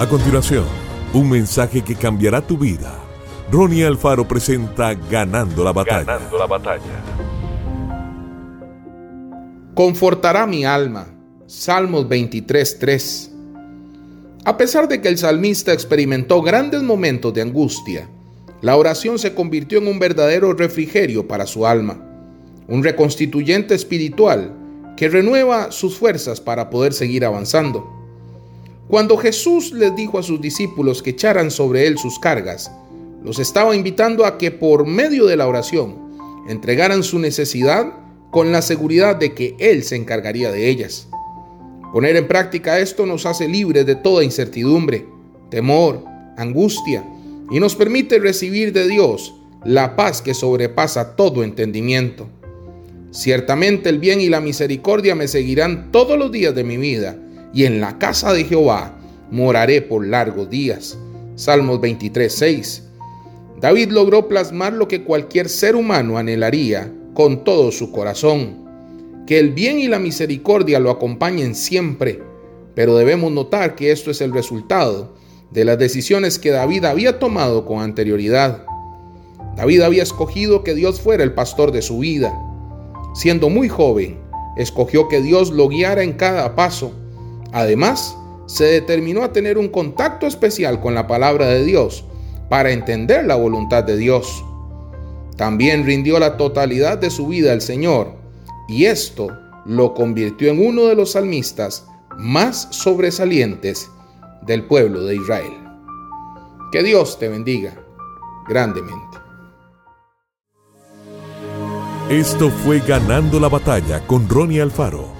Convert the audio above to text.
A continuación, un mensaje que cambiará tu vida. Ronnie Alfaro presenta Ganando la batalla. Ganando la batalla. Confortará mi alma. Salmos 23:3. A pesar de que el salmista experimentó grandes momentos de angustia, la oración se convirtió en un verdadero refrigerio para su alma, un reconstituyente espiritual que renueva sus fuerzas para poder seguir avanzando. Cuando Jesús les dijo a sus discípulos que echaran sobre él sus cargas, los estaba invitando a que por medio de la oración entregaran su necesidad con la seguridad de que Él se encargaría de ellas. Poner en práctica esto nos hace libres de toda incertidumbre, temor, angustia y nos permite recibir de Dios la paz que sobrepasa todo entendimiento. Ciertamente el bien y la misericordia me seguirán todos los días de mi vida y en la casa de Jehová moraré por largos días. Salmos 23, 6. David logró plasmar lo que cualquier ser humano anhelaría con todo su corazón. Que el bien y la misericordia lo acompañen siempre, pero debemos notar que esto es el resultado de las decisiones que David había tomado con anterioridad. David había escogido que Dios fuera el pastor de su vida. Siendo muy joven, escogió que Dios lo guiara en cada paso Además, se determinó a tener un contacto especial con la palabra de Dios para entender la voluntad de Dios. También rindió la totalidad de su vida al Señor y esto lo convirtió en uno de los salmistas más sobresalientes del pueblo de Israel. Que Dios te bendiga grandemente. Esto fue Ganando la Batalla con Ronnie Alfaro.